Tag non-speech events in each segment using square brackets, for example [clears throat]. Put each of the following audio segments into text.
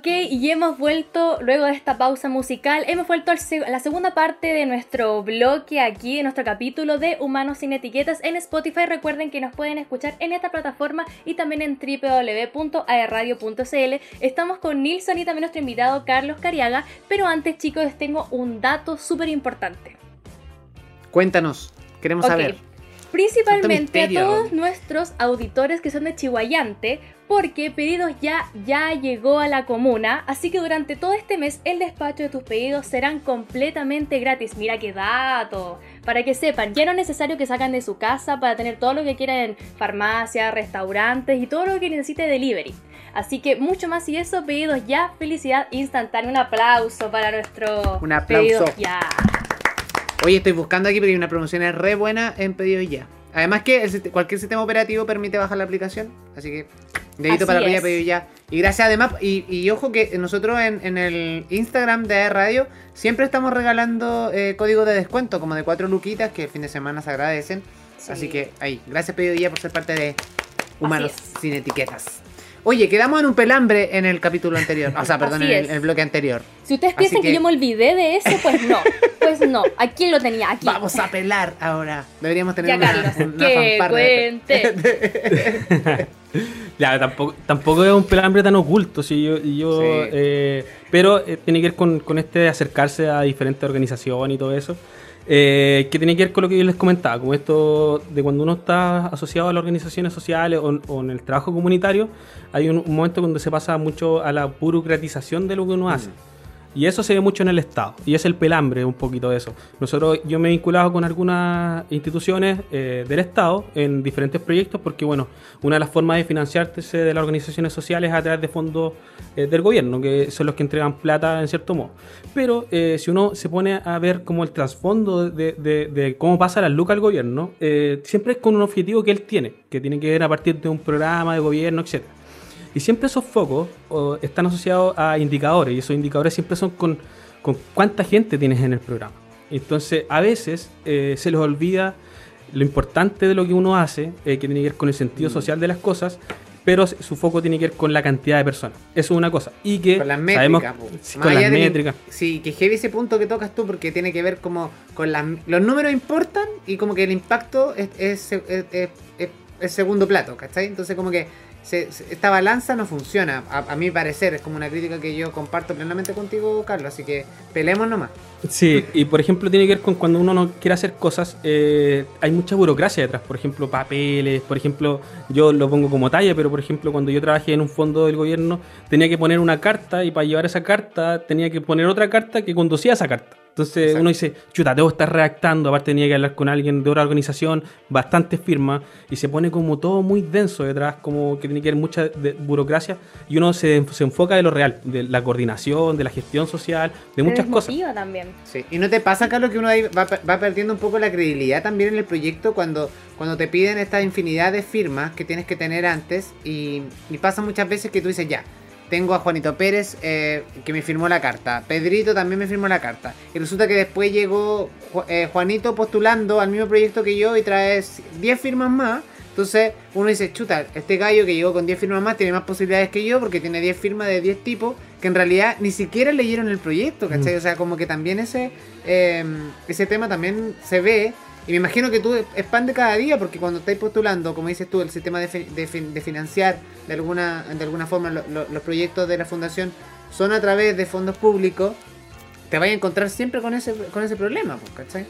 Ok, y hemos vuelto, luego de esta pausa musical, hemos vuelto a la segunda parte de nuestro bloque aquí, de nuestro capítulo de Humanos sin Etiquetas en Spotify. Recuerden que nos pueden escuchar en esta plataforma y también en www.aerradio.cl. Estamos con Nilsson y también nuestro invitado Carlos Cariaga, pero antes chicos les tengo un dato súper importante. Cuéntanos, queremos saber. Principalmente a todos nuestros auditores que son de Chihuayante, porque pedidos ya ya llegó a la comuna, así que durante todo este mes el despacho de tus pedidos serán completamente gratis. Mira qué dato. Para que sepan, ya no es necesario que sacan de su casa para tener todo lo que quieran en farmacia, restaurantes y todo lo que necesite delivery. Así que mucho más y eso, pedidos ya, felicidad instantánea. Un aplauso para nuestro Un aplauso. ya. Oye, estoy buscando aquí porque hay una promoción es re buena en pedido ya. Además que cualquier sistema operativo permite bajar la aplicación, así que dedito para arriba, pedido ya. Y gracias además, y, y ojo que nosotros en, el Instagram de Radio siempre estamos regalando eh, códigos de descuento, como de cuatro luquitas, que el fin de semana se agradecen. Así que ahí, gracias pedido ya por ser parte de Humanos sin Etiquetas. Oye, quedamos en un pelambre en el capítulo anterior. O sea, perdón, en el, bloque anterior. Si ustedes piensan que... yo me olvidé de eso, pues no. Pues no. Aquí lo tenía, aquí. Vamos a pelar ahora. Deberíamos tener ya, una, que cuente. [laughs] [laughs] ya, tampoco, tampoco es un pelambre tan oculto. Si yo, yo eh, pero eh, tiene que ver con, con este acercarse a diferentes organizaciones y todo eso. Eh, que tiene que ver con lo que yo les comentaba, como esto de cuando uno está asociado a las organizaciones sociales o, en el trabajo comunitario, hay un, momento donde se pasa mucho a la burocratización de lo que uno hace. Mm. Y eso se ve mucho en el Estado. Y es el pelambre un poquito de eso. Nosotros, yo me he vinculado con algunas instituciones eh, del Estado en diferentes proyectos porque, bueno, una de las formas de financiarse de las organizaciones sociales es a través de fondos eh, del gobierno, que son los que entregan plata en cierto modo. Pero eh, si uno se pone a ver como el trasfondo de, cómo pasa la lucas al gobierno, siempre es con un objetivo que él tiene, que tiene que ver a partir de un programa de gobierno, etcétera. Y siempre esos focos están asociados a indicadores, y esos indicadores siempre son con, con cuánta gente tienes en el programa. Entonces, a veces eh, se les olvida lo importante de lo que uno hace, eh, que tiene que ver con el sentido mm. social de las cosas, pero su foco tiene que ver con la cantidad de personas. Eso es una cosa. Y que con las métricas. con las métricas. Sí, que heavy ese punto que tocas tú porque tiene que ver como con las... Los números importan y como que el impacto es, es, es, es segundo plato, ¿cachai? Entonces como que esta balanza no funciona, a, mi parecer. Es como una crítica que yo comparto plenamente contigo, Carlos. Así que peleemos nomás. Sí, y por ejemplo, tiene que ver con cuando uno no quiere hacer cosas, eh, hay mucha burocracia detrás. Por ejemplo, papeles. Por ejemplo, yo lo pongo como talla, pero por ejemplo, cuando yo trabajé en un fondo del gobierno, tenía que poner una carta y para llevar esa carta tenía que poner otra carta que conducía a esa carta. Entonces uno dice, chuta, debo estar redactando, aparte tenía que hablar con alguien de otra organización, bastante firma, y se pone como todo muy denso detrás, como que tiene que haber mucha burocracia, y uno se, se, enfoca de lo real, de la coordinación, de la gestión social, de muchas cosas. también. Sí. ¿Y no te pasa, Carlos, que uno va, va, perdiendo un poco la credibilidad también en el proyecto cuando, cuando te piden esta infinidad de firmas que tienes que tener antes, y, y pasa muchas veces que tú dices, ya, tengo a Juanito Pérez eh, que me firmó la carta. Pedrito también me firmó la carta. Y resulta que después llegó eh, Juanito postulando al mismo proyecto que yo y trae 10 firmas más. Entonces uno dice, chuta, este gallo que llegó con 10 firmas más tiene más posibilidades que yo porque tiene 10 firmas de 10 tipos que en realidad ni siquiera leyeron el proyecto, ¿cachai? Mm. O sea, como que también ese, eh, ese tema también se ve y me imagino que tú expande cada día porque cuando estáis postulando, como dices tú, el sistema de, de, financiar de alguna, de alguna forma los proyectos de la fundación son a través de fondos públicos, te vas a encontrar siempre con ese, con ese problema, pues, ¿cachai?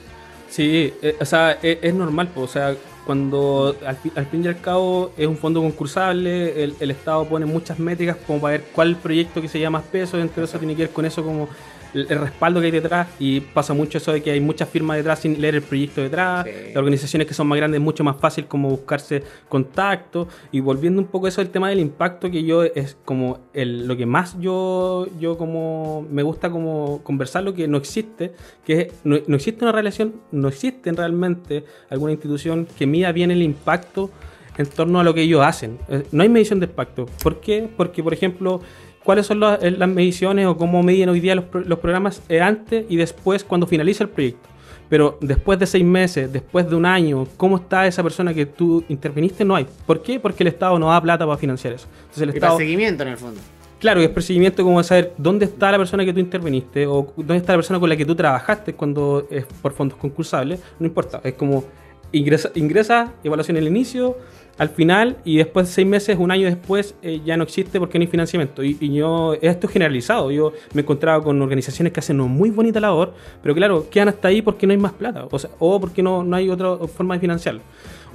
Sí, eh, o sea, e, es, normal, pues, o sea, cuando al, fin y al cabo es un fondo concursable, el, el, Estado pone muchas métricas como para ver cuál proyecto que se llama más peso, entre eso tiene que ver con eso como el, respaldo que hay detrás y pasa mucho eso de que hay muchas firmas detrás sin leer el proyecto detrás, las organizaciones que son más grandes es mucho más fácil como buscarse contacto y volviendo un poco eso del tema del impacto que yo es como el, lo que más yo, yo como me gusta como conversar lo que no existe, que no, no existe una relación, no existe realmente alguna institución que mida bien el impacto en torno a lo que ellos hacen. Eh, no hay medición de impacto. ¿Por qué? Porque, por ejemplo, cuáles son eh, las, mediciones o cómo miden hoy día los, programas eh, antes y después cuando finaliza el proyecto. Pero después de seis meses, después de un año, ¿cómo está esa persona que tú interviniste? No hay. ¿Por qué? Porque el Estado no da plata para financiar eso. Entonces el Estado... seguimiento en el fondo. Claro, es procedimiento como saber dónde está la persona que tú interveniste o dónde está la persona con la que tú trabajaste cuando es por fondos concursables, no importa, es como ingresa, ingresa evaluación en el inicio, al final y después seis meses, un año después eh, ya no existe porque no hay financiamiento. Y, yo, esto es generalizado, yo me he encontrado con organizaciones que hacen una muy bonita labor, pero claro, quedan hasta ahí porque no hay más plata, o, sea, o porque no, no hay otra forma de financiarlo.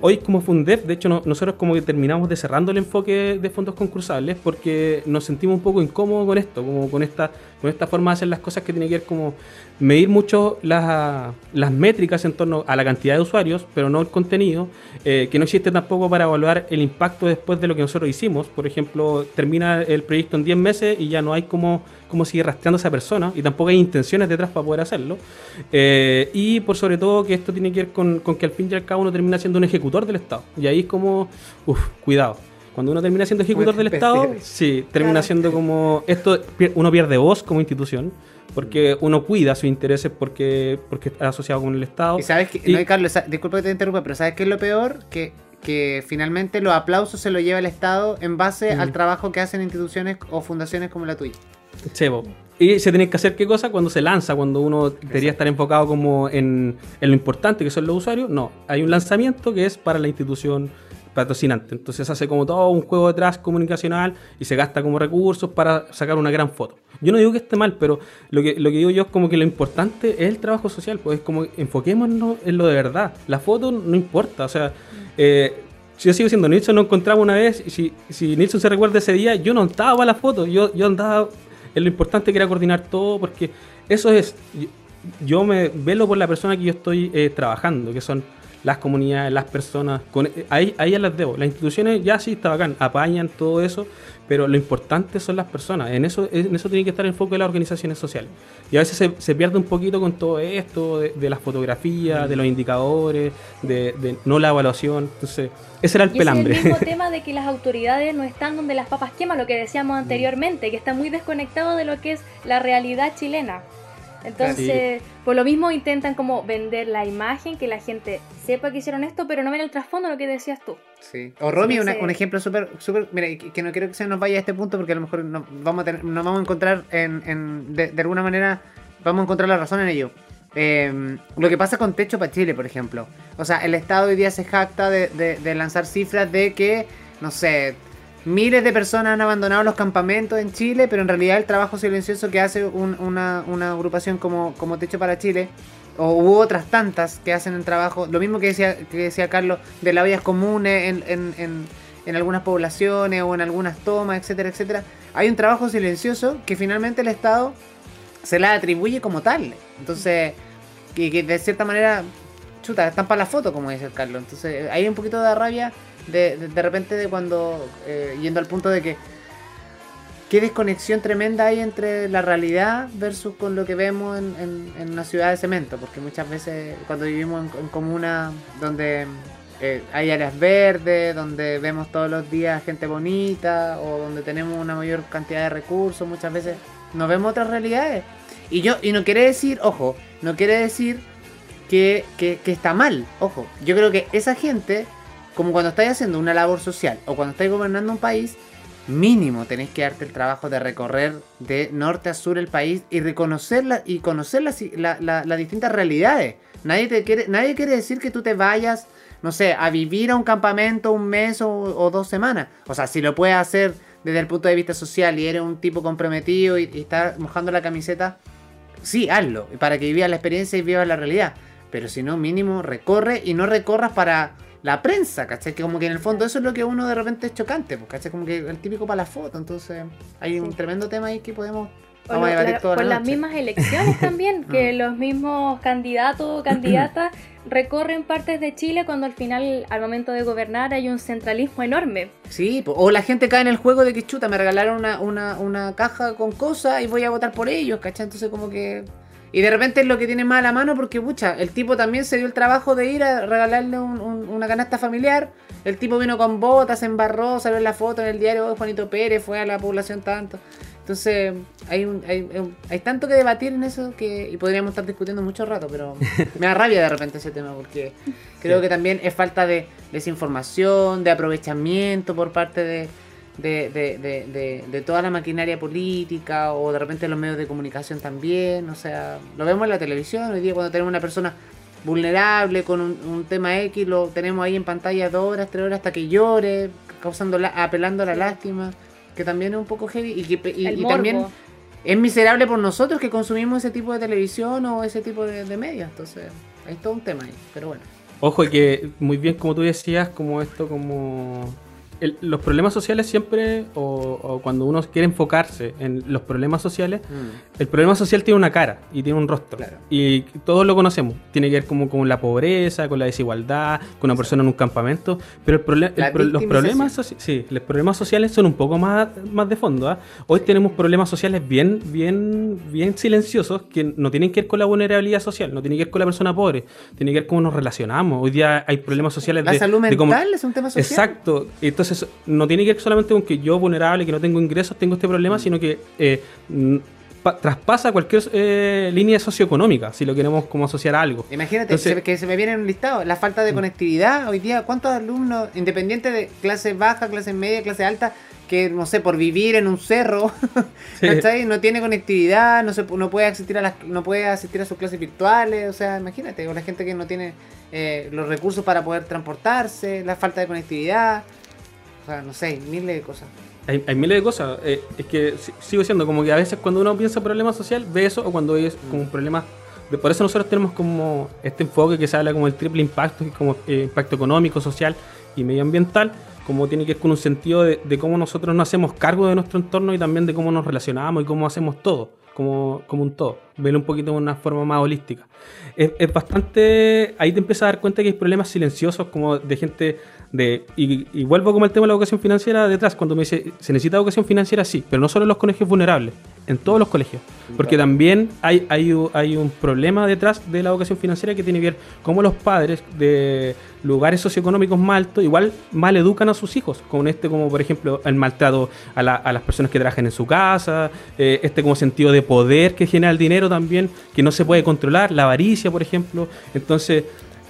Hoy como Fundef, de hecho nosotros como que terminamos de cerrando el enfoque de fondos concursables porque nos sentimos un poco incómodos con esto, como con esta, con esta forma de hacer las cosas que tiene que ver como medir mucho las, las métricas en torno a la cantidad de usuarios, pero no el contenido, eh, que no existe tampoco para evaluar el impacto después de lo que nosotros hicimos. Por ejemplo, termina el proyecto en 10 meses y ya no hay como, como seguir rastreando a esa persona y tampoco hay intenciones detrás para poder hacerlo. Eh, y por sobre todo que esto tiene que ver con, con, que al fin y al cabo uno termina siendo un ejecutor del Estado. Y ahí es como, uff, cuidado. Cuando uno termina siendo ejecutor del Estado, sí, termina siendo como, esto, uno pierde voz como institución porque uno cuida sus intereses porque, porque está asociado con el Estado. Y sabes que, no, Carlos, disculpa que te interrumpa, pero ¿sabes qué es lo peor? Que, que finalmente los aplausos se los lleva el Estado en base al trabajo que hacen instituciones o fundaciones como la tuya. Chevo. ¿Y se tiene que hacer qué cosa? Cuando se lanza, cuando uno debería estar enfocado como en, en, lo importante que son los usuarios. No, hay un lanzamiento que es para la institución patrocinante. Entonces hace como todo un juego detrás comunicacional y se gasta como recursos para sacar una gran foto. Yo no digo que esté mal, pero lo que, lo que digo yo es como que lo importante es el trabajo social, pues es como enfoquémonos en lo de verdad. La foto no importa, o sea, eh, yo sigo siendo Nilsson, nos encontramos una vez, y si, si Nilsson se recuerda ese día, yo no estaba para la foto, yo, yo andaba en lo importante que era coordinar todo, porque eso es, yo, me velo por la persona que yo estoy eh, trabajando, que son las comunidades, las personas, con, ahí, ahí las debo. Las instituciones ya sí está bacán, apañan todo eso, pero lo importante son las personas. En eso, en eso tiene que estar el enfoque de las organizaciones sociales. Y a veces se, se pierde un poquito con todo esto, de, las fotografías, de los indicadores, de, no la evaluación. Entonces, ese era el pelambre. Es el mismo [laughs] tema de que las autoridades no están donde las papas queman, lo que decíamos anteriormente, que está muy desconectado de lo que es la realidad chilena. Entonces, por lo mismo intentan como vender la imagen, que la gente sepa que hicieron esto, pero no ven el trasfondo lo que decías tú. Sí. O Romy, un ejemplo súper, súper, mira, que no quiero que se nos vaya a este punto porque a lo mejor nos vamos a, tener, nos vamos a encontrar en, en de, alguna manera, vamos a encontrar la razón en ello. Em, lo que pasa con Techo para Chile, por ejemplo. O sea, el Estado hoy día se jacta de, de lanzar cifras de que, no sé, miles de personas han abandonado los campamentos en Chile, pero en realidad el trabajo silencioso que hace una, agrupación como, Techo para Chile, o hubo otras tantas que hacen el trabajo, lo mismo que decía, que decía Carlos, de las comunes en, en, en, algunas poblaciones o en algunas tomas, etcétera, etcétera. Hay un trabajo silencioso que finalmente el Estado se la atribuye como tal. Entonces, que, que de cierta manera, chuta, están para la foto, como dice Carlos. Entonces, hay un poquito de rabia de, de, repente de cuando, eh, yendo al punto de que, qué desconexión tremenda hay entre la realidad versus con lo que vemos en, en, una ciudad de cemento, porque muchas veces cuando vivimos en, en comuna donde eh, hay áreas verdes, donde vemos todos los días gente bonita o donde tenemos una mayor cantidad de recursos, muchas veces no vemos otras realidades. Y yo y no quiere decir, ojo, no quiere decir que, que, que está mal, ojo. Yo creo que esa gente como cuando estáis haciendo una labor social o cuando estáis gobernando un país, mínimo tenéis que darte el trabajo de recorrer de norte a sur el país y reconocerla y conocer las, distintas realidades. Nadie, te quiere, nadie quiere decir que tú te vayas, no sé, a vivir a un campamento un mes o, dos semanas. O sea, si lo puedes hacer desde el punto de vista social y eres un tipo comprometido y, y estás mojando la camiseta, sí, hazlo, para que vivas la experiencia y vivas la realidad. Pero si no, mínimo recorre y no recorras para la prensa, ¿cachai? Que como que en el fondo eso es lo que uno de repente es chocante, pues, ¿cachai? Como que el típico para la foto, entonces hay un tremendo tema ahí que podemos... Vamos a debatir Por las mismas elecciones también, [laughs] que mm. los mismos candidatos o [clears throat] candidatas recorren partes de Chile cuando al final, al momento de gobernar, hay un centralismo enorme. Sí, o la gente cae en el juego de que chuta, me regalaron una, una, una caja con cosas y voy a votar por ellos, ¿cachai? Entonces como que y de repente es lo que tiene más a la mano porque, pucha, el tipo también se dio el trabajo de ir a regalarle una canasta familiar. El tipo vino con botas, se embarró, salió en la foto en el diario, oh, Juanito Pérez fue a la población tanto. Entonces, hay, un, hay, hay, tanto que debatir en eso que y podríamos estar discutiendo mucho rato, pero [laughs] me da rabia de repente ese tema porque creo que también es falta de desinformación, de aprovechamiento por parte de, de, de, de, de, toda la maquinaria política o de repente los medios de comunicación también. O sea, lo vemos en la televisión hoy día cuando tenemos una persona vulnerable con un, tema X, lo tenemos ahí en pantalla dos horas, tres horas hasta que llore, causando la, apelando a la lástima, que también es un poco heavy y, que, y, también es miserable por nosotros que consumimos ese tipo de televisión o ese tipo de, de medios. Entonces, hay todo un tema ahí, pero bueno. Ojo que muy bien como tú decías, como esto, como los problemas sociales siempre, o, cuando uno quiere enfocarse en los problemas sociales, mm. el problema social tiene una cara y tiene un rostro. Y todos lo conocemos. Tiene que ver como con la pobreza, con la desigualdad, con una persona en un campamento. Pero el los, problemas sí, los problemas sociales son un poco más, más de fondo. ¿ah? Hoy tenemos problemas sociales bien, bien, bien silenciosos que no tienen que ver con la vulnerabilidad social, no tienen que ver con la persona pobre, tienen que ver cómo nos relacionamos. Hoy día hay problemas sociales la de... salud mental es un tema social. Exacto. Entonces, entonces, no tiene que ver solamente con que yo, vulnerable, que no tengo ingresos, tengo este problema, sino que eh, traspasa cualquier eh, línea socioeconómica, si lo queremos como asociar a algo. Imagínate, que se me viene en un listado, la falta de mm. conectividad. Hoy día, ¿cuántos alumnos, independientes de clase baja, clase media, clase alta, que, no sé, por vivir en un cerro, [laughs] no tiene conectividad, no, se, no, puede asistir a las, no puede asistir a sus clases virtuales, o sea, imagínate, o la gente que no tiene eh, los recursos para poder transportarse, la falta de conectividad, o sea, no sé, miles de cosas. Hay, miles de cosas. Eh, es que sigo diciendo, como que a veces cuando uno piensa problema social, ve eso, o cuando es como un problema. De, por eso nosotros tenemos como este enfoque que se habla como el triple impacto, que como eh, impacto económico, social y medioambiental, como tiene que ver con un sentido de, cómo nosotros nos hacemos cargo de nuestro entorno y también de cómo nos relacionamos y cómo hacemos todo, como, como un todo. Verlo un poquito de una forma más holística. Es, es bastante. Ahí te empiezas a dar cuenta que hay problemas silenciosos, como de gente y, vuelvo como el tema de la educación financiera detrás, cuando me dice, se necesita educación financiera, sí, pero no solo en los colegios vulnerables, en todos los colegios. Porque también hay, hay, hay un problema detrás de la educación financiera que tiene que ver cómo los padres de lugares socioeconómicos más altos igual mal educan a sus hijos, con este como por ejemplo el maltrato a, las personas que trabajan en su casa, eh, este como sentido de poder que genera el dinero también, que no se puede controlar, la avaricia por ejemplo. Entonces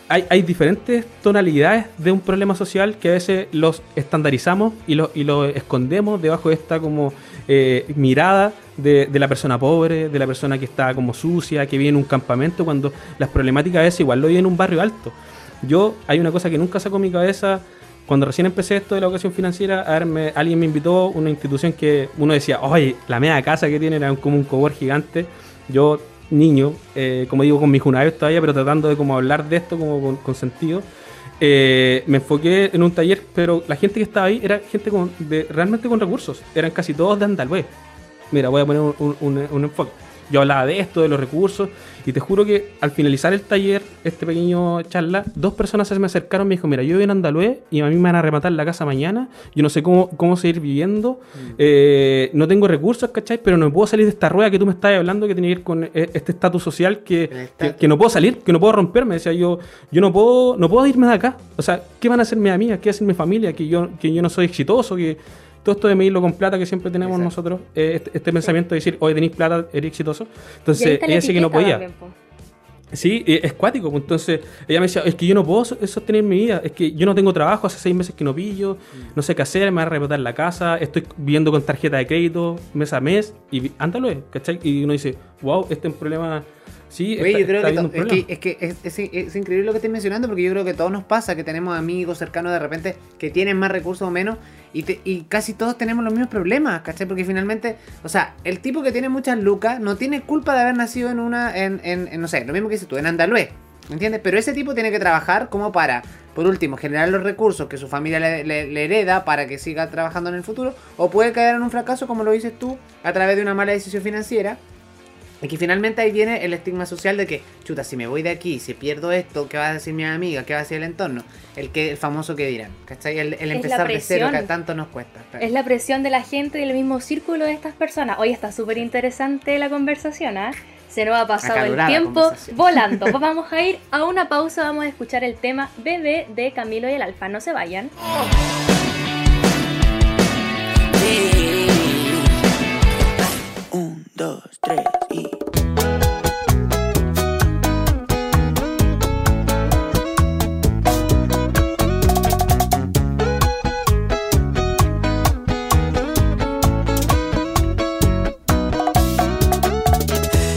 hay, diferentes tonalidades de un problema social que a veces los estandarizamos y los y escondemos debajo de esta como eh, mirada de, la persona pobre, de la persona que está como sucia, que vive en un campamento, cuando las problemáticas a veces igual lo vive en un barrio alto. Yo, hay una cosa que nunca sacó mi cabeza, cuando recién empecé esto de la educación financiera, a alguien me invitó una institución que uno decía, oye, la media casa que tiene era como un cobor gigante. Yo niño, eh, como digo, con mis junavés todavía, pero tratando de como hablar de esto como con, sentido. Eh, me enfoqué en un taller, pero la gente que estaba ahí era gente con, de, realmente con recursos. Eran casi todos de Andalue. Mira, voy a poner un enfoque. Yo hablaba de esto, de los recursos, y te juro que al finalizar el taller, este pequeño charla, dos personas se me acercaron y me dijo, mira, yo vivo en Andalue y a mí me van a rematar la casa mañana, yo no sé cómo, cómo seguir viviendo, mm. eh, no tengo recursos, ¿cachai? Pero no puedo salir de esta rueda que tú me estás hablando que tiene que ver con eh, este estatus social que, que, no puedo salir, que no puedo romperme. Decía yo, yo no puedo, no puedo irme de acá. O sea, ¿qué van a hacer mis amigas? ¿Qué va a hacer mi familia? Que yo, que yo no soy exitoso, que todo esto de medirlo con plata que siempre tenemos nosotros, eh, este, este, pensamiento de decir, hoy tenéis plata, eres exitoso. Entonces, ella decía que no podía. Sí, es cuático. Pues, entonces ella me decía, es que yo no puedo sostener mi vida, es que yo no tengo trabajo, hace seis meses que no pillo, no sé qué hacer, me va a rebotar la casa, estoy viviendo con tarjeta de crédito mes a mes, y ándalo, ¿cachai? Y uno dice, wow, este es un problema Sí, yo creo que, es que, es, increíble lo que estoy mencionando porque yo creo que todos nos pasa que tenemos amigos cercanos de repente que tienen más recursos o menos y, y casi todos tenemos los mismos problemas, ¿cachai? Porque finalmente, o sea, el tipo que tiene muchas lucas no tiene culpa de haber nacido en una, en, en, no sé, lo mismo que dices tú, en Andalue, ¿me entiendes? Pero ese tipo tiene que trabajar como para, por último, generar los recursos que su familia le, le, hereda para que siga trabajando en el futuro, o puede caer en un fracaso, como lo dices tú, a través de una mala decisión financiera y que finalmente ahí viene el estigma social de que, chuta, si me voy de aquí, si pierdo esto, ¿qué va a decir mi amiga? ¿Qué va a decir el entorno? El que el famoso que dirán, ¿cachai? El, empezar de cero que tanto nos cuesta. Es la presión de la gente del mismo círculo de estas personas. Hoy está súper interesante la conversación, ¿ah? Se nos ha pasado el tiempo volando. [laughs] vamos a ir a una pausa, vamos a escuchar el tema Bebé de Camilo y el Alfa. No se vayan. Un, dos, tres y...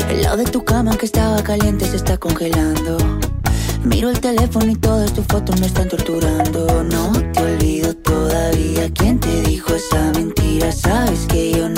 El lado de tu cama que estaba caliente se está congelando. Miro el teléfono y todas tus fotos me están torturando. No te olvido todavía. ¿Quién te dijo esa mentira? Sabes que yo no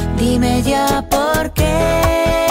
Dime ya por qué.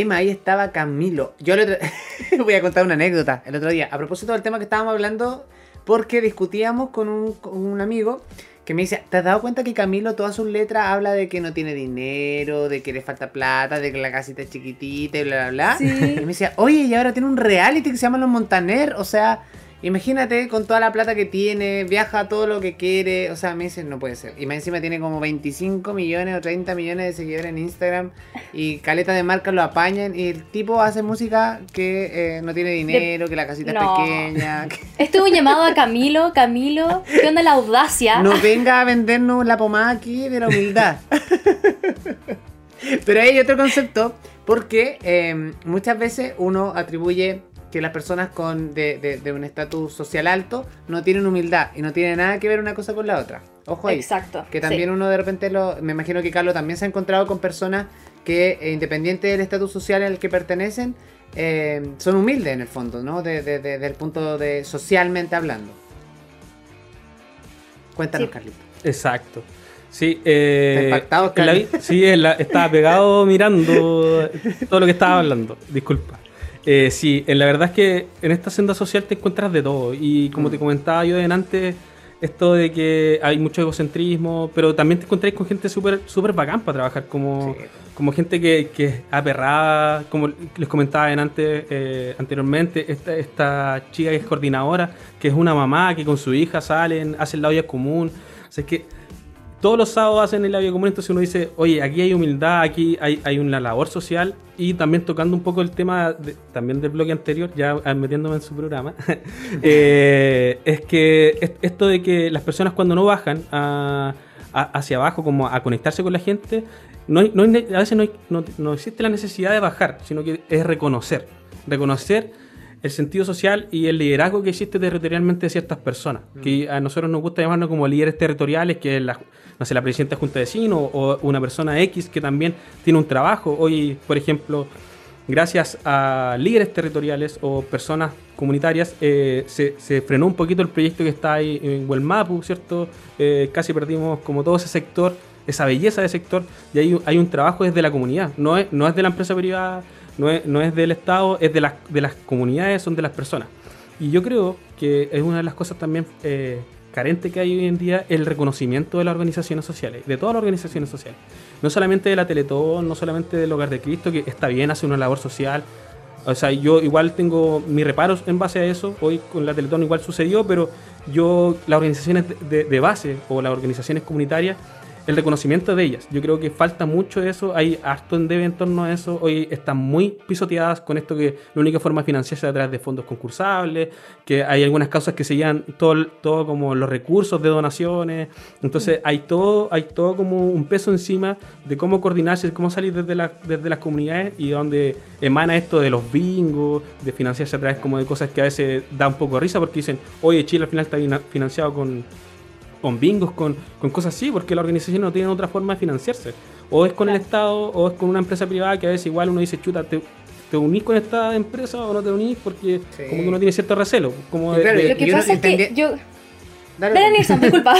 Tema, ahí estaba Camilo. Yo otro- [laughs] voy a contar una anécdota. El otro día, a propósito del tema que estábamos hablando, porque discutíamos con un, con un amigo que me dice, ¿te has dado cuenta que Camilo todas sus letras habla de que no tiene dinero, de que le falta plata, de que la casita es chiquitita y bla, bla, bla? Sí. Y me decía, oye, y ahora tiene un reality que se llama Los Montaner, o sea... Imagínate con toda la plata que tiene, viaja todo lo que quiere. O sea, me dicen, no puede ser. Y más encima tiene como 25 millones o 30 millones de seguidores en Instagram. Y caleta de marcas lo apañan. Y el tipo hace música que eh, no tiene dinero, que la casita No. es pequeña. que [laughs] Esto es un llamado a Camilo. Camilo, ¿qué onda la audacia? no venga a vendernos la pomada aquí de la humildad. [laughs] Pero hay otro concepto. Porque eh, muchas veces uno atribuye que las personas con de, de- de un estatus social alto no tienen humildad. Y no tiene nada que ver una cosa con la otra. Ojo ahí. Exacto. Que también sí. uno de repente lo. Me imagino que Carlos también se ha encontrado con personas que, eh, independiente del estatus social al que pertenecen, eh, son humildes en el fondo, ¿no? De- de- de- desde el punto de socialmente hablando. Cuéntanos, Sí. Carlito. Exacto. Sí, eh, Está impactado, la sí, en la- estaba pegado mirando todo lo que estaba hablando. Disculpa. Eh, sí, en la verdad es que en esta senda social te encuentras de todo. Y como Mm. te comentaba yo delante, esto de que hay mucho egocentrismo, pero también te encontráis con gente súper súper bacán para trabajar, como, Sí. como gente que, que es aperrada, como les comentaba antes, eh, anteriormente, esta, esta chica que es coordinadora, que es una mamá que con su hija salen, hacen la olla común. O sea, es que todos los sábados hacen el labio común, entonces uno dice, oye, aquí hay humildad, aquí hay, hay una labor social y también tocando un poco el tema de- también del bloque anterior, ya metiéndome en su programa, [laughs] eh, es que es- esto de que las personas cuando no bajan a, hacia abajo, como a conectarse con la gente, no, no a veces no, no, existe la necesidad de bajar, sino que es reconocer. Reconocer el sentido social y el liderazgo que existe territorialmente de ciertas personas. Mm. Que a nosotros nos gusta llamarnos como líderes territoriales, que es la, no sé, la presidenta de Junta de Vecinos o una persona X que también tiene un trabajo. Hoy, por ejemplo, gracias a líderes territoriales o personas comunitarias, eh, se, frenó un poquito el proyecto que está ahí en Huelmapu, ¿cierto? Eh, casi perdimos como todo ese sector, esa belleza de sector, y hay, hay un trabajo desde la comunidad, no es, no es de la empresa privada, no es, no es del Estado, es de las, de las comunidades, son de las personas. Y yo creo que es una de las cosas también eh, carente que hay hoy en día el reconocimiento de las organizaciones sociales, de todas las organizaciones sociales. No solamente de la Teletón, no solamente del Hogar de Cristo, que está bien, hace una labor social. O sea, yo igual tengo mis reparos en base a eso. Hoy con la Teletón igual sucedió, pero yo, las organizaciones de base o las organizaciones comunitarias, el reconocimiento de ellas. Yo creo que falta mucho de eso, hay harto debe en torno a eso. Hoy están muy pisoteadas con esto que la única forma de financiarse es a través de fondos concursables, que hay algunas causas que se llevan todo como los recursos de donaciones. Entonces hay todo, hay todo como un peso encima de cómo coordinarse, cómo salir desde, la, desde las comunidades y donde emana esto de los bingos, de financiarse a través como de cosas que a veces da un poco de risa porque dicen, oye, Chile al final está financiado con con bingos, con, cosas así, porque la organización no tiene otra forma de financiarse. O es con el Estado, o es con una empresa privada que a veces igual uno dice, chuta, te, te unís con esta empresa o no te unís porque como que uno tiene cierto recelo. Como lo que pasa es que yo... Dale, disculpa.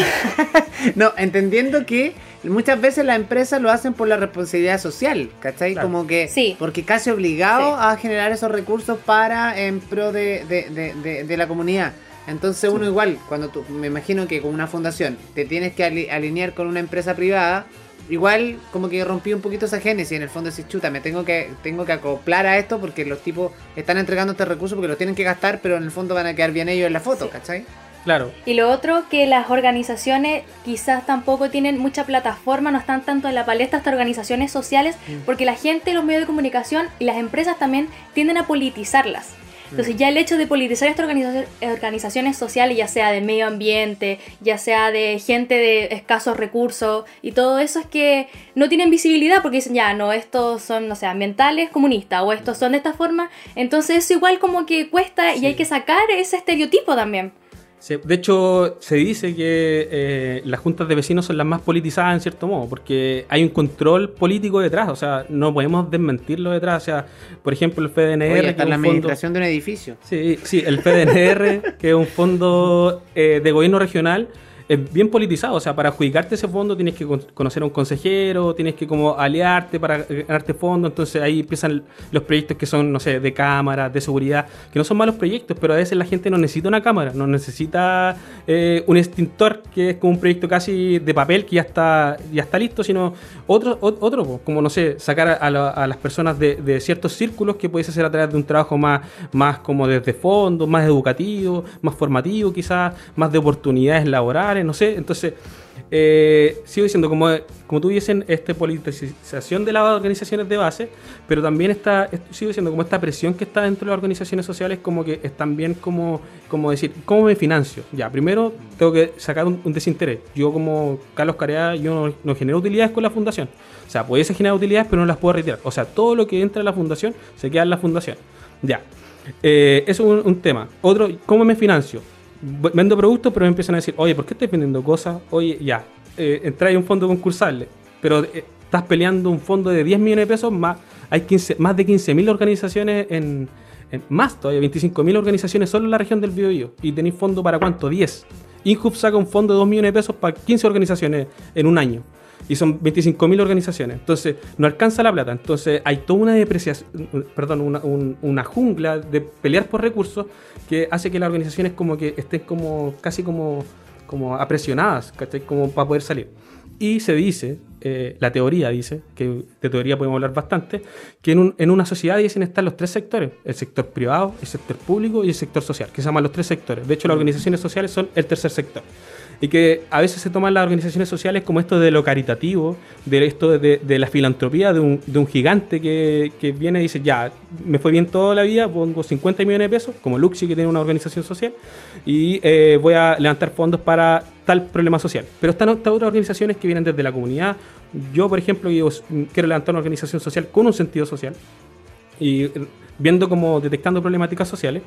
[laughs] no, entendiendo que muchas veces las empresas lo hacen por la responsabilidad social, ¿cachai? Como que... Sí. Porque casi obligado a generar esos recursos para en pro de, de, de la comunidad. Entonces uno igual, cuando tú, me imagino que con una fundación te tienes que alinear con una empresa privada, igual como que rompí un poquito esa génesis, en el fondo decís, chuta, me tengo que, tengo que acoplar a esto porque los tipos están entregando este recurso porque los tienen que gastar, pero en el fondo van a quedar bien ellos en la foto, ¿cachai? Claro. Y lo otro, que las organizaciones quizás tampoco tienen mucha plataforma, no están tanto en la palestra estas organizaciones sociales, mm. porque la gente, los medios de comunicación y las empresas también tienden a politizarlas. Entonces ya el hecho de politizar estas organizaciones sociales, ya sea de medio ambiente, ya sea de gente de escasos recursos y todo eso es que no tienen visibilidad porque dicen, ya, no, estos son, no sé, ambientales comunistas o estos son de esta forma. Entonces eso igual como que cuesta y hay que sacar ese estereotipo también de hecho, se dice que eh, las juntas de vecinos son las más politizadas en cierto modo, porque hay un control político detrás, o sea, no podemos desmentirlo detrás. O sea, por ejemplo, el FDNR. que la administración de un edificio. Sí, sí, el FDNR, que es un fondo eh, de gobierno regional es bien politizado. O sea, para adjudicarte ese fondo tienes que conocer a un consejero, tienes que como aliarte para ganarte fondo. Entonces ahí empiezan los proyectos que son, no sé, de cámara, de seguridad, que no son malos proyectos, pero a veces la gente no necesita una cámara, no necesita eh, un extintor, que es como un proyecto casi de papel que ya está, ya está listo, sino otro, otro como no sé, sacar a, las personas de, ciertos círculos que puedes hacer a través de un trabajo más, más como desde fondo, más educativo, más formativo quizás, más de oportunidades laborales no sé. Entonces, eh, sigo diciendo, como, como tú dicen, esta politización de las organizaciones de base, pero también está, sigo diciendo, como esta presión que está dentro de las organizaciones sociales, como que es también como, como decir, ¿cómo me financio? Ya, primero tengo que sacar un, desinterés. Yo como Carlos Carea, yo no, genero utilidades con la fundación. O sea, puede generar utilidades, pero no las puedo retirar. O sea, todo lo que entra en la fundación se queda en la fundación. Ya. Eh, eso es un tema. Otro, ¿cómo me financio? Vendo productos, pero me empiezan a decir, oye, ¿por qué estás vendiendo cosas? Oye, ya, eh, en un fondo concursable, pero eh, estás peleando un fondo de 10 millones de pesos, más, hay 15, más de 15.000 organizaciones en, más todavía, 25.000 organizaciones solo en la región del Biobío, y tenéis fondo para cuánto, 10. Inhub saca un fondo de 2 millones de pesos para 15 organizaciones en un año y son 25.000 organizaciones. Entonces, no alcanza la plata. Entonces, hay toda una depreciación, perdón, una, una, jungla de pelear por recursos que hace que las organizaciones como que estén como casi como, como apresionadas, ¿cachai? Como para poder salir. Y se dice eh, la teoría dice, que de teoría podemos hablar bastante, que en, en una sociedad dicen estar los tres sectores, el sector privado, el sector público y el sector social, que se llaman los tres sectores. De hecho, las organizaciones sociales son el tercer sector y que a veces se toman las organizaciones sociales como esto de lo caritativo, de esto de, la filantropía de un, de un gigante que, que, viene y dice, ya, me fue bien toda la vida, pongo 50 millones de pesos, como Luxi que tiene una organización social, y eh, voy a levantar fondos para tal problema social. Pero están otras organizaciones que vienen desde la comunidad. Yo, por ejemplo, yo quiero levantar una organización social con un sentido social y viendo como detectando problemáticas sociales.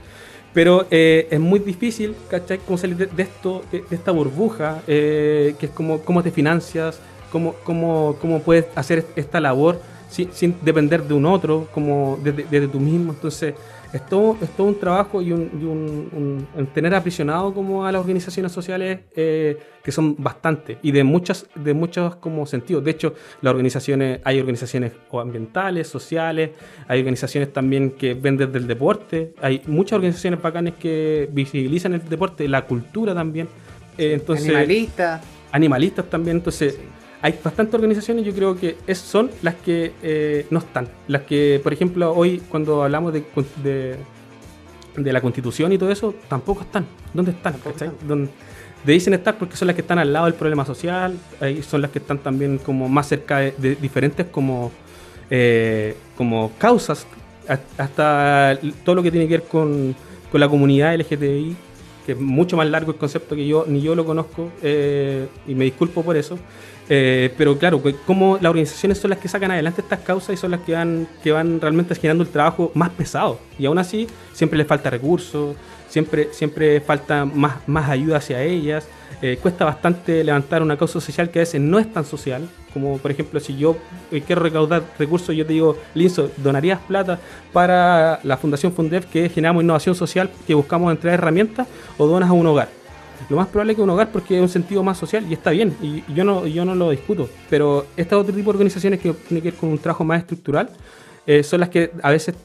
Pero eh, es muy difícil, ¿cachai? Cómo salir de, esto, de, esta burbuja, eh, que es como cómo te financias, cómo, cómo, cómo puedes hacer esta labor sin, sin depender de un otro, como desde, desde tú mismo. Entonces, es todo, es todo un trabajo y, un, tener aprisionado como a las organizaciones sociales eh, que son bastantes y de muchas de muchos como sentidos. De hecho, las organizaciones hay organizaciones ambientales, sociales, hay organizaciones también que ven desde el deporte, hay muchas organizaciones bacanes que visibilizan el deporte, la cultura también. Eh, entonces, animalistas. Animalistas también, entonces hay bastantes organizaciones, yo creo que son las que eh, no están. Las que, por ejemplo, hoy cuando hablamos de, de, la constitución y todo eso, tampoco están. ¿Dónde están? ¿Dónde, dicen estar porque son las que están al lado del problema social, ahí son las que están también como más cerca de, diferentes como, eh, como causas, hasta todo lo que tiene que ver con, con la comunidad LGTBI, que es mucho más largo el concepto que yo, ni yo lo conozco, eh, y me disculpo por eso. Eh, pero claro, como las organizaciones son las que sacan adelante estas causas y son las que van, que van realmente generando el trabajo más pesado. Y aún así, siempre les falta recursos, siempre, siempre falta más, más ayuda hacia ellas. Eh, cuesta bastante levantar una causa social que a veces no es tan social. Como por ejemplo, si yo eh, quiero recaudar recursos, yo te digo, Linzo, ¿donarías plata para la Fundación Fundef que generamos innovación social, que buscamos entregar herramientas, o donas a un hogar? Lo más probable es que un hogar porque es un sentido más social y está bien, y yo no, yo no lo discuto, pero este otro tipo de organizaciones que tienen que ver con un trabajo más estructural eh, son las que a veces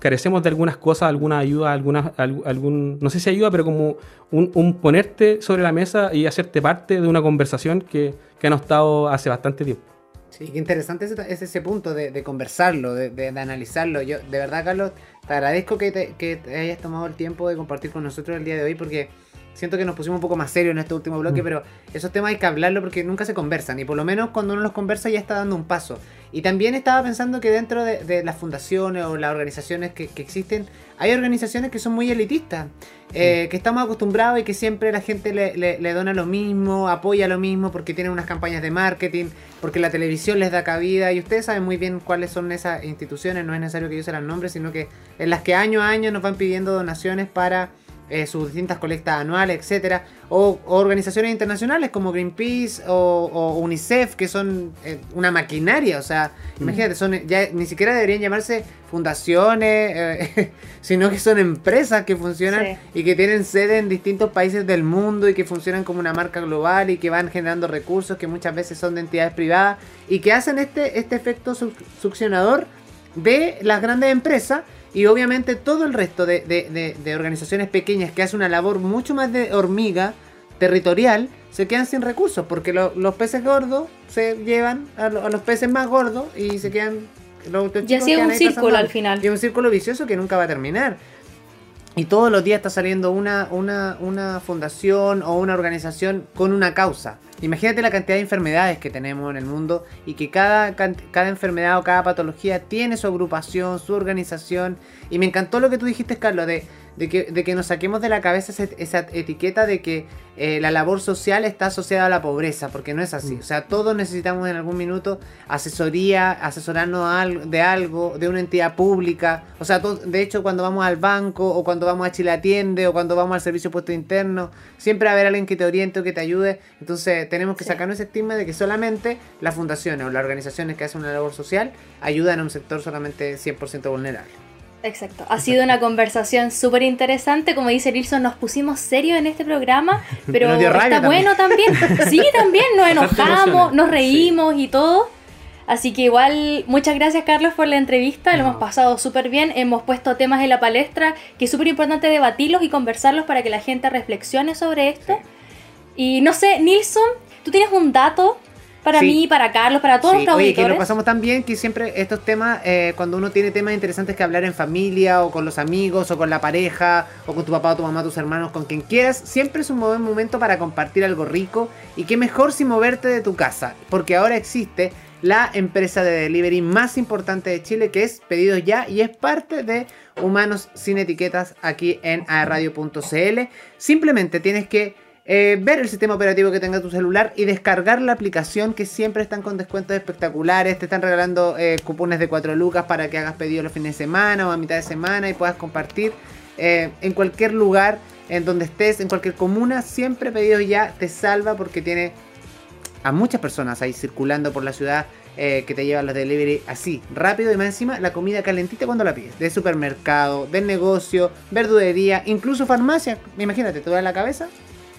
carecemos de algunas cosas, alguna ayuda, alguna, algún, no sé si ayuda, pero como un, ponerte sobre la mesa y hacerte parte de una conversación que, que han estado hace bastante tiempo. Sí, qué interesante es ese punto de, conversarlo, de, analizarlo. Yo, de verdad, Carlos, te agradezco que te, que te hayas tomado el tiempo de compartir con nosotros el día de hoy porque siento que nos pusimos un poco más serios en este último bloque, mm. pero esos temas hay que hablarlo porque nunca se conversan. Y por lo menos cuando uno los conversa ya está dando un paso. Y también estaba pensando que dentro de, las fundaciones o las organizaciones que, existen, hay organizaciones que son muy elitistas, eh, que estamos acostumbrados y que siempre la gente le, le, dona lo mismo, apoya lo mismo porque tienen unas campañas de marketing, porque la televisión les da cabida. Y ustedes saben muy bien cuáles son esas instituciones, no es necesario que yo se las nombre, sino que en las que año a año nos van pidiendo donaciones para eh, sus distintas colectas anuales, etcétera, o, organizaciones internacionales como Greenpeace o, UNICEF, que son eh, una maquinaria, o sea, mm. imagínate, son ya ni siquiera deberían llamarse fundaciones, eh, [laughs] sino que son empresas que funcionan y que tienen sede en distintos países del mundo y que funcionan como una marca global y que van generando recursos que muchas veces son de entidades privadas y que hacen este, este efecto succionador de las grandes empresas y obviamente todo el resto de, organizaciones pequeñas que hacen una labor mucho más de hormiga territorial se quedan sin recursos porque los peces gordos se llevan a, los peces más gordos y se quedan los y así es un círculo al final. Y un círculo vicioso que nunca va a terminar y todos los días está saliendo una, una, una fundación o una organización con una causa. Imagínate la cantidad de enfermedades que tenemos en el mundo y que cada, cada enfermedad o cada patología tiene su agrupación, su organización. Y me encantó lo que tú dijiste, Carlos, de de que, de que nos saquemos de la cabeza esa, etiqueta de que eh, la labor social está asociada a la pobreza, porque no es así. Mm. O sea, todos necesitamos en algún minuto asesoría, asesorarnos de algo, de una entidad pública. O sea, de hecho, cuando vamos al banco, o cuando vamos a Chile Atiende, o cuando vamos al servicio puesto interno, siempre va a haber alguien que te oriente o que te ayude. Entonces, tenemos que sacarnos ese estigma de que solamente las fundaciones o las organizaciones que hacen una labor social ayudan a un sector solamente 100% vulnerable. Exacto. Ha sido una conversación súper interesante. Como dice Nilsson, nos pusimos serios en este programa, [laughs] pero está bueno también. Sí, también nos enojamos, nos reímos y todo. Así que igual, muchas gracias Carlos por la entrevista, lo hemos pasado súper bien, hemos puesto temas en la palestra que es súper importante debatirlos y conversarlos para que la gente reflexione sobre esto. Y no sé, Nilsson, tú tienes un dato para mí, para Carlos, para todos los Oye, que lo pasamos tan bien que siempre estos temas, eh, cuando uno tiene temas interesantes que hablar en familia o con los amigos o con la pareja o con tu papá o tu mamá, tus hermanos, con quien quieras, siempre es un buen momento para compartir algo rico y qué mejor si moverte de tu casa, porque ahora existe la empresa de delivery más importante de Chile que es Pedidos Ya y es parte de Humanos sin Etiquetas aquí en aerradio.cl. Simplemente tienes que eh, ver el sistema operativo que tenga tu celular y descargar la aplicación que siempre están con descuentos espectaculares. Te están regalando eh, cupones de 4 lucas para que hagas pedidos los fines de semana o a mitad de semana y puedas compartir eh, en cualquier lugar, en donde estés, en cualquier comuna. Siempre Pedidos Ya te salva porque tiene a muchas personas ahí circulando por la ciudad que te llevan los delivery así, rápido y más encima la comida calentita cuando la pides. De supermercado, del negocio, verdulería, incluso farmacia. Imagínate, te da la cabeza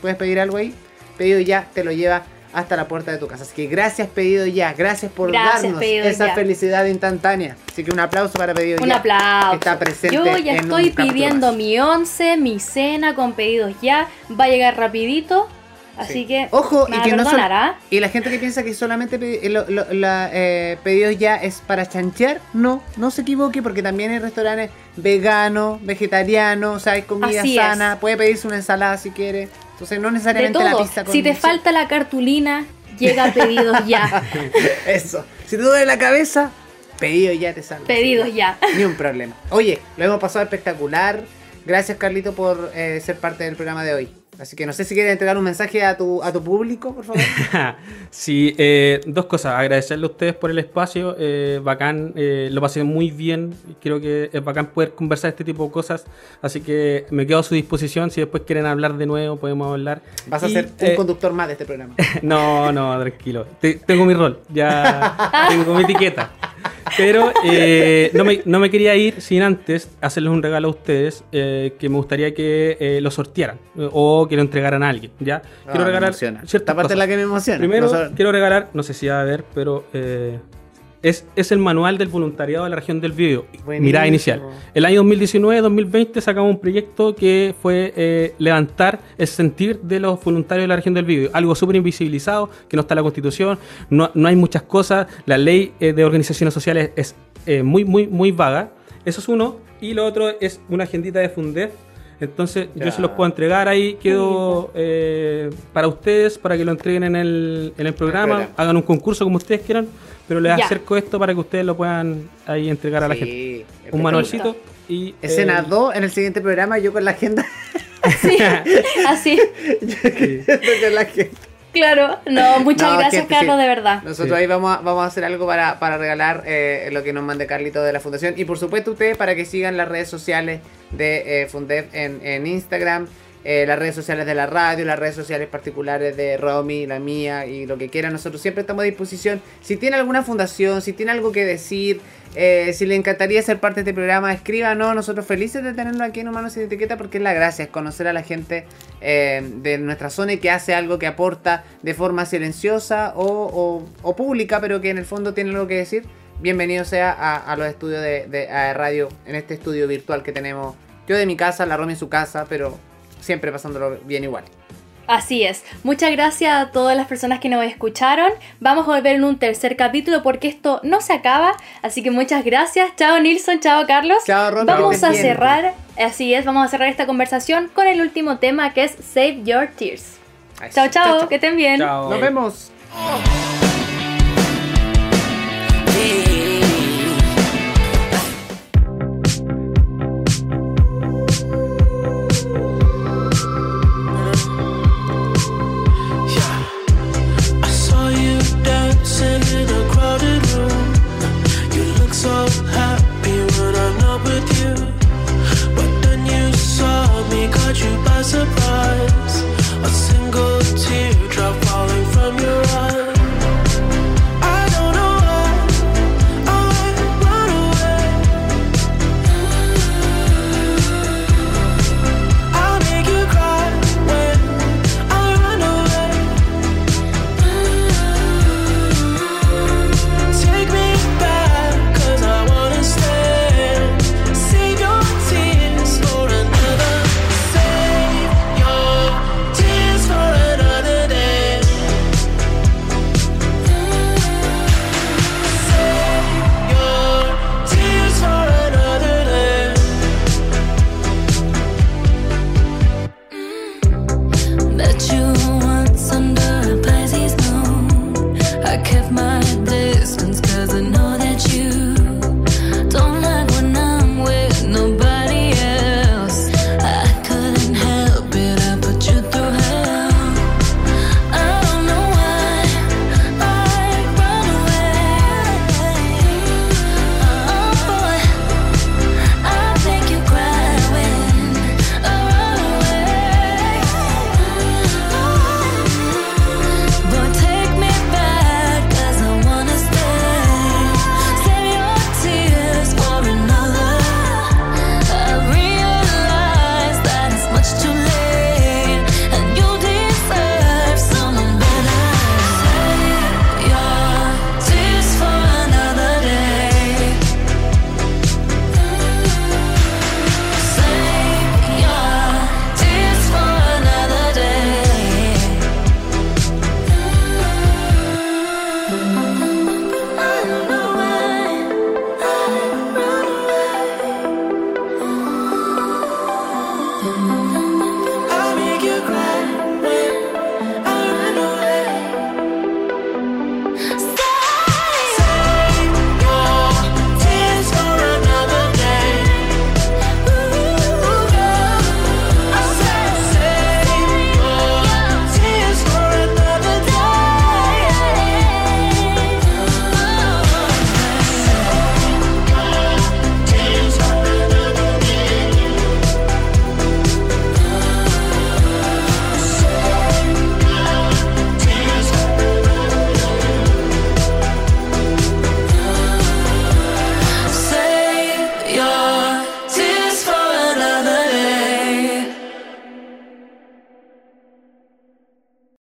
puedes pedir algo ahí, pedido ya, te lo lleva hasta la puerta de tu casa. Así que gracias pedido ya, gracias por darnos esa felicidad instantánea. Así que un aplauso para pedido ya. Un aplauso. está presente. Yo ya estoy pidiendo mi once, mi cena con pedidos ya. Va a llegar rapidito. Así que ojo y que no y la gente que piensa que solamente la, eh, pedidos ya es para chanchear, no, no se equivoque porque también hay restaurantes veganos, vegetarianos, o sea, hay comida sana, puede pedirse una ensalada si quiere. Entonces no necesariamente la pizza con Si te falta la cartulina, llega a pedidos ya. [laughs] Eso. Si te duele la cabeza, pedidos ya te sale. Pedidos ya. Ni un problema. Oye, lo hemos pasado espectacular. Gracias Carlito por eh, ser parte del programa de hoy. Así que no sé si quieres entregar un mensaje a tu, a tu público, por favor. [laughs] sí, eh, dos cosas. Agradecerle a ustedes por el espacio. Eh, bacán, eh, lo pasé muy bien. Creo que es bacán poder conversar este tipo de cosas. Así que me quedo a su disposición. Si después quieren hablar de nuevo, podemos hablar. Vas a ser un conductor más de este programa. [laughs] no, no, tranquilo. tengo mi rol. Ya [laughs] tengo mi etiqueta. Pero eh, no, me, no, me, quería ir sin antes hacerles un regalo a ustedes eh, que me gustaría que eh, lo sortearan o que lo entregaran a alguien. ¿ya? Quiero ah, regalar cierta parte la que me emociona. Primero, quiero regalar, no sé si va a ver, pero es, el manual del voluntariado de la región del Biobío. Mirada inicial. El año 2019-2020 sacamos un proyecto que fue eh, levantar el sentir de los voluntarios de la región del Biobío. Algo súper invisibilizado, que no está en la Constitución, no, hay muchas cosas. La ley eh, de organizaciones sociales es eh, muy, muy, muy vaga. Eso es uno. Y lo otro es una agendita de Fundef entonces yo se los puedo entregar ahí, quedo para ustedes, para que lo entreguen en el, en el programa, hagan un concurso como ustedes quieran pero les acerco esto para que ustedes lo puedan ahí entregar a la gente. Un manualcito y... Escena 2 eh, en el siguiente programa, yo con la agenda. [laughs] Sí, así. [laughs] yo [laughs] con la agenda. Claro, no, muchas gracias Carlos, de verdad. Nosotros ahí vamos a, vamos a hacer algo para, para regalar eh, lo que nos mande Carlito de la Fundación. Y por supuesto ustedes para que sigan las redes sociales de eh, Fundef en, en Instagram, eh, las redes sociales de la radio, las redes sociales particulares de Romy, la mía y lo que quiera. Nosotros siempre estamos a disposición. Si tiene alguna fundación, si tiene algo que decir, eh, si le encantaría ser parte de este programa, escríbanos. Nosotros felices de tenerlo aquí en Humanos sin Etiqueta porque es la gracia, es conocer a la gente eh, de nuestra zona y que hace algo que aporta de forma silenciosa o, pública, pero que en el fondo tiene algo que decir. Bienvenido sea a, los estudios de, radio, en este estudio virtual que tenemos. Yo de mi casa, la Romy en su casa, pero siempre pasándolo bien igual. Así es. Muchas gracias a todas las personas que nos escucharon. Vamos a volver en un tercer capítulo porque esto no se acaba. Así que muchas gracias. Chao Nilsson, chao Carlos. Chao Ron, Vamos a cerrar, así es, vamos a cerrar esta conversación con el último tema que es Save Your Tears. Chao, chao, que estén bien. Nos vemos.